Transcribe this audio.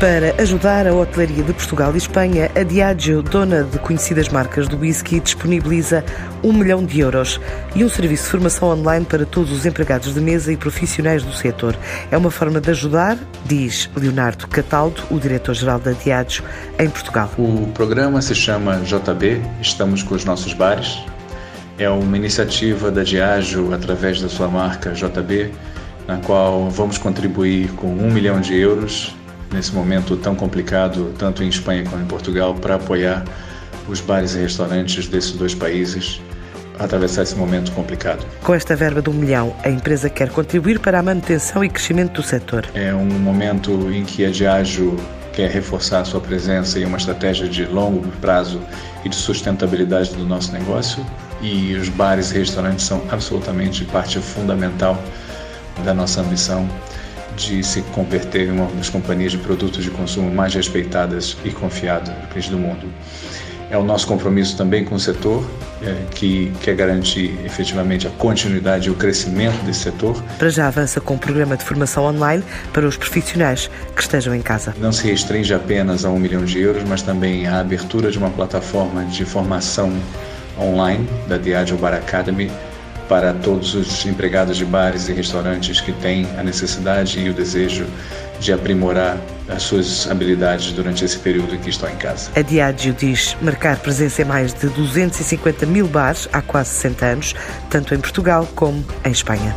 Para ajudar a hotelaria de Portugal e Espanha, a Diageo, dona de conhecidas marcas do whisky, disponibiliza um milhão de euros e um serviço de formação online para todos os empregados de mesa e profissionais do setor. É uma forma de ajudar, diz Leonardo Cataldo, o diretor-geral da Diageo em Portugal. O programa se chama JB, Estamos com os Nossos Bares. É uma iniciativa da Diageo através da sua marca JB, na qual vamos contribuir com um milhão de euros nesse momento tão complicado, tanto em Espanha como em Portugal, para apoiar os bares e restaurantes desses dois países a atravessar esse momento complicado. Com esta verba de um milhão, a empresa quer contribuir para a manutenção e crescimento do setor. É um momento em que a Diageo quer reforçar a sua presença e uma estratégia de longo prazo e de sustentabilidade do nosso negócio e os bares e restaurantes são absolutamente parte fundamental da nossa ambição de se converter em uma das companhias de produtos de consumo mais respeitadas e confiadas do mundo. É o nosso compromisso também com o setor, é, que quer garantir efetivamente a continuidade e o crescimento desse setor. Para já avança com o um programa de formação online para os profissionais que estejam em casa. Não se restringe apenas a um milhão de euros, mas também a abertura de uma plataforma de formação online da Diageo Bar Academy, para todos os empregados de bares e restaurantes que têm a necessidade e o desejo de aprimorar as suas habilidades durante esse período em que estão em casa. A Diageo diz marcar presença em mais de 250 mil bares há quase 60 anos, tanto em Portugal como em Espanha.